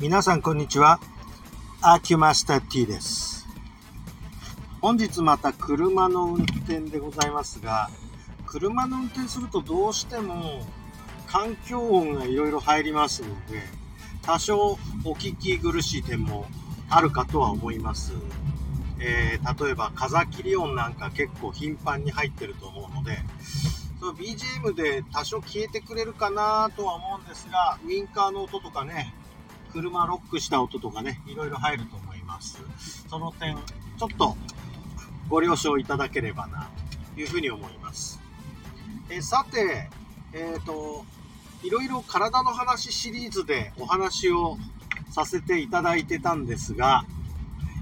皆さんこんにちは。アーキュマスター T です。本日また車の運転でございますが、車の運転するとどうしても環境音がいろいろ入りますので、多少お聞き苦しい点もあるかとは思います。えー、例えば風切り音なんか結構頻繁に入ってると思うので、その BGM で多少消えてくれるかなとは思うんですが、ウインカーの音とかね、車ロックした音とかね、いろいろ入ると思います。その点、ちょっとご了承いただければな、というふうに思います。えさて、えっ、ー、と、いろいろ体の話シリーズでお話をさせていただいてたんですが、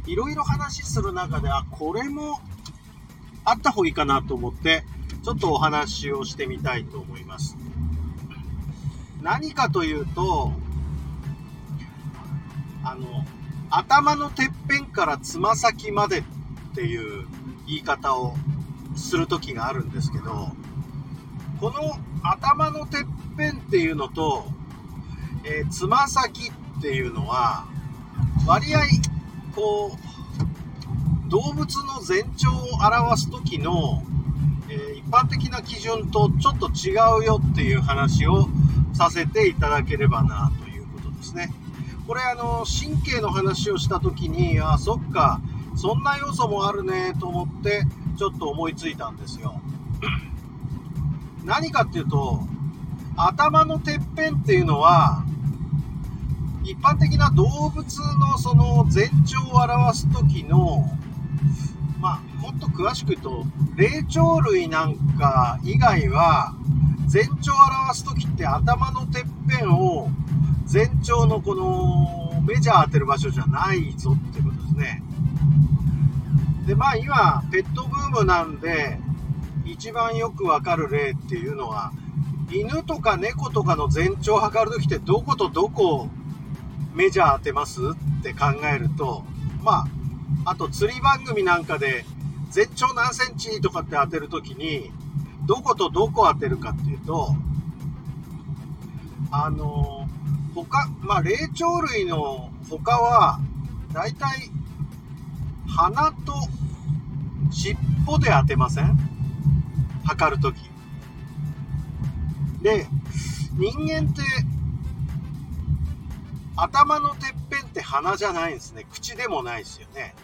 いろいろ話する中で、あ、これもあった方がいいかなと思って、ちょっとお話をしてみたいと思います。何かというと、の、頭のてっぺんからつま先までっていう言い方をする時があるんですけど、この頭のてっぺんっていうのと、えー、つま先っていうのは、割合、こう、動物の全長を表す時の、えー、一般的な基準とちょっと違うよっていう話をさせていただければなということですね。これあの神経の話をした時にあそっかそんな要素もあるねと思ってちょっと思いついたんですよ。何かっていうと頭のてっぺんっていうのは一般的な動物のその全長を表す時のまあもっと詳しく言うと霊長類なんか以外は全長を表す時って頭のてっぺんを全長のこのメジャー当てる場所じゃないぞってことですね。で、まあ今、ペットブームなんで、一番よくわかる例っていうのは、犬とか猫とかの全長を測るときってどことどこメジャー当てますって考えると、まあ、あと釣り番組なんかで全長何センチとかって当てるときに、どことどこ当てるかっていうと、あの他、まあ、霊長類の他は、だいたい鼻と尻尾で当てません？測るとき。で、人間って、頭のてっぺんって鼻じゃないんですね。口でもないですよね。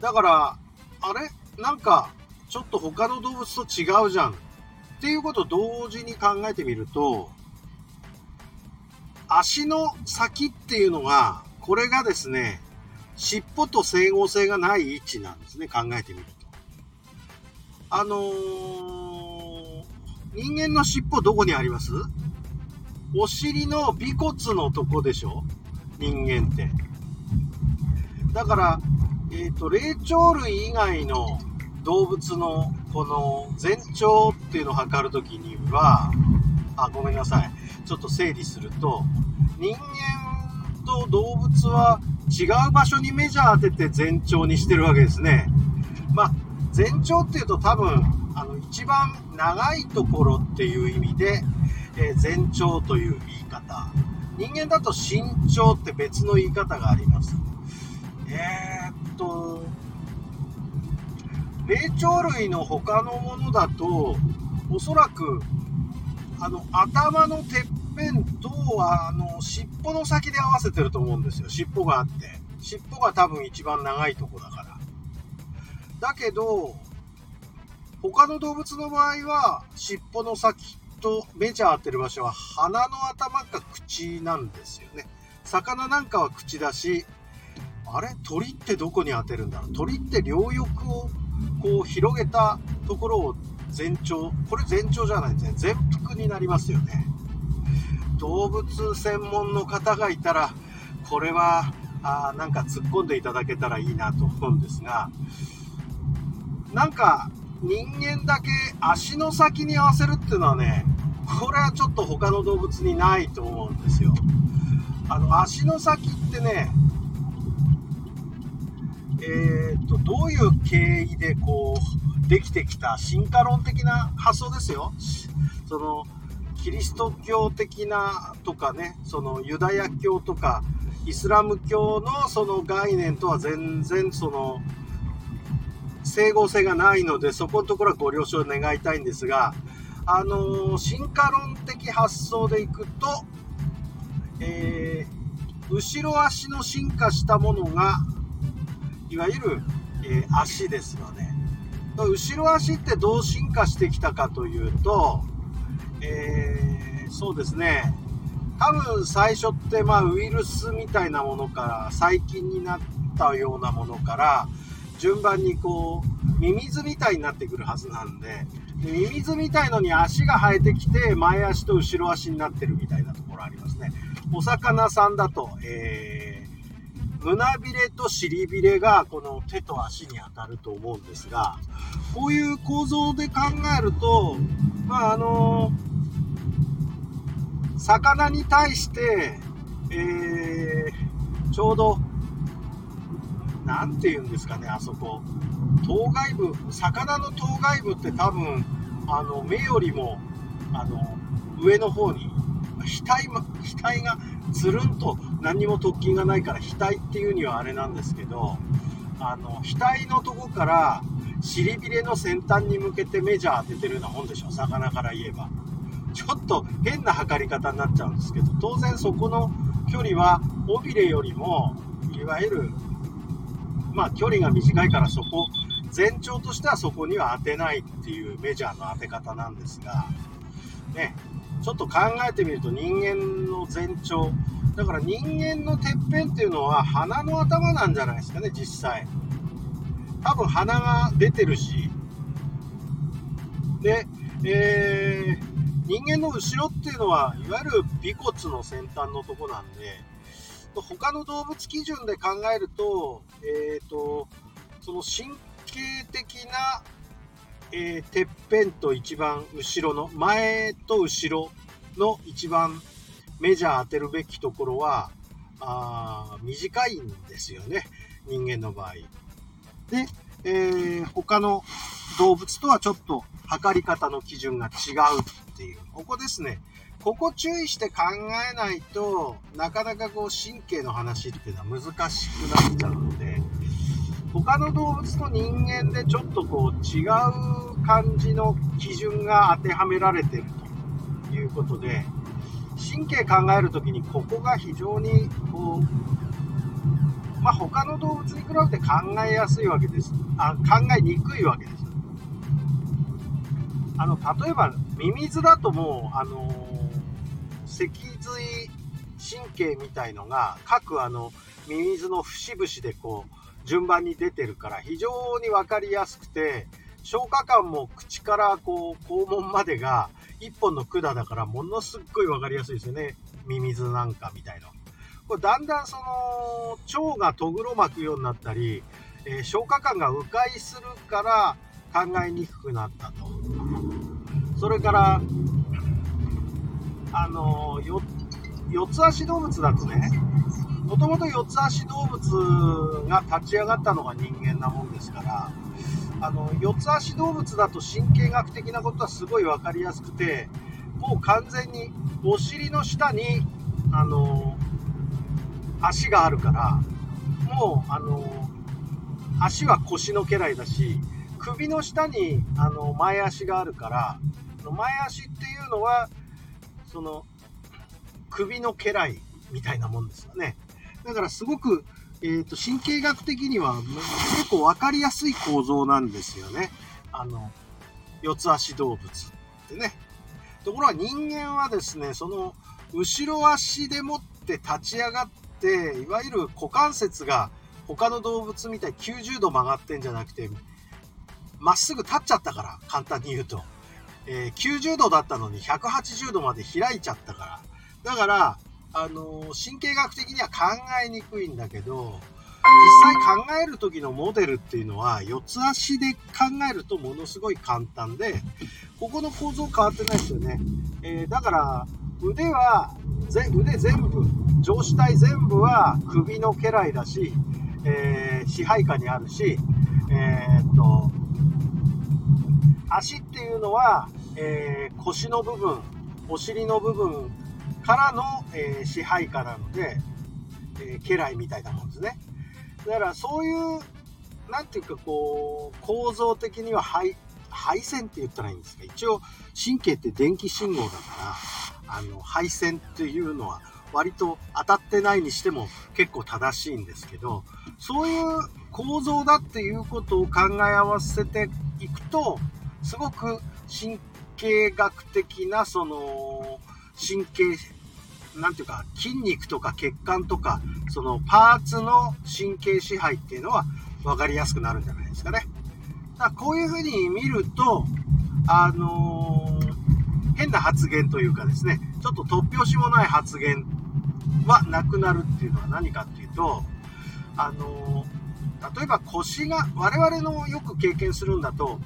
だから、あれ？なんか、ちょっと他の動物と違うじゃん。っていうことを同時に考えてみると、足の先っていうのが、これがですね、尻尾と整合性がない位置なんですね、考えてみると。あのー、人間の尻尾どこにあります？お尻の尾骨のとこでしょ？人間って。だから、えっ、ー、と、霊長類以外の動物のこの全長っていうのを測るときには、あ、ごめんなさい。ちょっと整理すると、人間と動物は違う場所にメジャー当てて全長にしてるわけですね。まあ、全長っていうと多分、あの、一番長いところっていう意味で、えー、全長という言い方。人間だと身長って別の言い方があります。えー、っと、霊長類の他のものだと、おそらくあの、頭のてっぺんと、あの、尻尾の先で合わせてると思うんですよ。尻尾があって。尻尾が多分一番長いとこだから。だけど、他の動物の場合は、尻尾の先とメジャー当てる場所は鼻の頭か口なんですよね。魚なんかは口だし、あれ？鳥ってどこに当てるんだろう？鳥って両翼をこう広げたところを全長、これ全長じゃないですね。全幅になりますよね。動物専門の方がいたら、これは、あなんか突っ込んでいただけたらいいなと思うんですが、なんか人間だけ足の先に合わせるっていうのはね、これはちょっと他の動物にないと思うんですよ。あの、足の先ってね、えー、っと、どういう経緯でこう、できてきた進化論的な発想ですよ。その、キリスト教的なとかね、そのユダヤ教とかイスラム教のその概念とは全然その整合性がないので、そこのところはご了承願いたいんですが、あの進化論的発想でいくと、えー、後ろ足の進化したものが、いわゆる、えー、足ですよね。後ろ足ってどう進化してきたかというと、えー、そうですね、多分最初ってまあウイルスみたいなものから細菌になったようなものから順番にこうミミズみたいになってくるはずなんででミミズみたいのに足が生えてきて前足と後ろ足になってるみたいなところありますね。お魚さんだと、えー、胸びれと尻びれがこの手と足に当たると思うんですがこういう構造で考えるとまああのー魚に対して、えー、ちょうど、なんて言うんですかね、あそこ。頭蓋部、魚の頭蓋部って多分、あの、目よりも、あの、上の方に、額、額がつるんと何にも突起がないから、額っていうにはあれなんですけど、あの、額のとこから尻びれの先端に向けてメジャー当ててるようなもんでしょ、魚から言えば。ちょっと変な測り方になっちゃうんですけど、当然そこの距離は尾びれよりも、いわゆる、まあ距離が短いからそこ、全長としてはそこには当てないっていうメジャーの当て方なんですが、ね、ちょっと考えてみると人間の全長、だから人間のてっぺんっていうのは鼻の頭なんじゃないですかね、実際。多分鼻が出てるし、で、えー人間の後ろっていうのは、いわゆる尾骨の先端のとこなんで、他の動物基準で考えると、えっ、ー、と、その神経的な、えー、てっぺんと一番後ろの、前と後ろの一番メジャー当てるべきところは、あ短いんですよね。人間の場合。で、えー、他の動物とはちょっと測り方の基準が違うていう、ここですね。ここ注意して考えないとなかなかこう神経の話っていうのは難しくなっちゃうので他の動物と人間でちょっとこう違う感じの基準が当てはめられてるということで神経考える時にここが非常にこうまあ他の動物に比べて考えやすいわけです。あ考えにくいわけです。あの例えばミミズだともうあの脊髄神経みたいのが各あのミミズの節々でこう順番に出てるから非常に分かりやすくて消化管も口からこう肛門までが1本の管だからものすっごい分かりやすいですよねミミズなんかみたいなこれだんだんその腸がとぐろ巻くようになったり、えー、消化管が迂回するから考えにくくなったと。それから、あの、よ、四つ足動物だとね、もともと四つ足動物が立ち上がったのが人間なもんですから、あの、四つ足動物だと神経学的なことはすごい分かりやすくて、もう完全にお尻の下に、あの、足があるから、もう、あの、足は腰の家来だし、首の下にあの前足があるからの前足っていうのはその首の家来みたいなもんですよね。だからすごく、えーと、神経学的には結構分かりやすい構造なんですよね。あの四つ足動物ってね。ところが人間はですねその後ろ足でもって立ち上がっていわゆる股関節が他の動物みたいに90度曲がってんじゃなくてまっすぐ立っちゃったから、簡単に言うと。えー、90度だったのに180度まで開いちゃったから。だから、あのー、神経学的には考えにくいんだけど、実際考える時のモデルっていうのは、四つ足で考えるとものすごい簡単で、ここの構造変わってないですよね。えー、だから、腕は、腕全部、上肢体全部は首の家来だし、えー、支配下にあるし、えー、っと、足っていうのは、えー、腰の部分、お尻の部分からの、えー、支配下なので、えー、家来みたいなもんですね。だからそういう、なんていうかこう、構造的には配配線って言ったらいいんですか？一応神経って電気信号だからあの配線っていうのは割と当たってないにしても結構正しいんですけどそういう構造だっていうことを考え合わせていくとすごく神経学的なその神経なんていうか筋肉とか血管とかそのパーツの神経支配っていうのは分かりやすくなるんじゃないですかね。だこういうふうに見ると、あのー、変な発言というかですね、ちょっと突拍子もない発言はなくなるっていうのは何かっていうと、あのー、例えば腰が、我々のよく経験するんだと、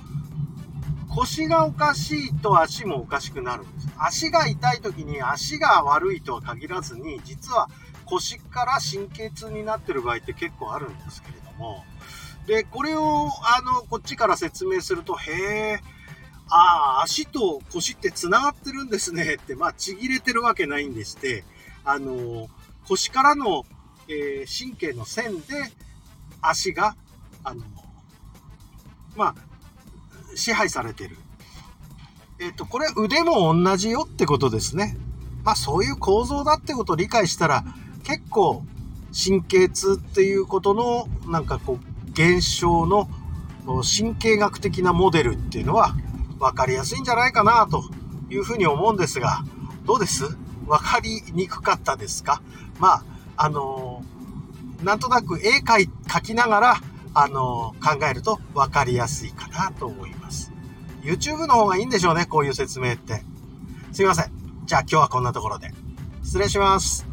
腰がおかしいと足もおかしくなるんです。足が痛い時に足が悪いとは限らずに、実は腰から神経痛になってる場合って結構あるんですけれども、で、これを、あの、こっちから説明すると、へえ、ああ、足と腰って繋がってるんですねって、まあ、ちぎれてるわけないんでして、あの、腰からの、えー、神経の線で、足が、あの、まあ、支配されてる。えっ、ー、と、これ腕も同じよってことですね。まあ、そういう構造だってことを理解したら、結構、神経痛っていうことの、なんかこう、現象の神経学的なモデルっていうのは分かりやすいんじゃないかなというふうに思うんですが、どうです？分かりにくかったですか？まあ、あのー、なんとなく絵描きながら、あの、考えると分かりやすいかなと思います。YouTube の方がいいんでしょうね、こういう説明って。すいません。じゃあ今日はこんなところで。失礼します。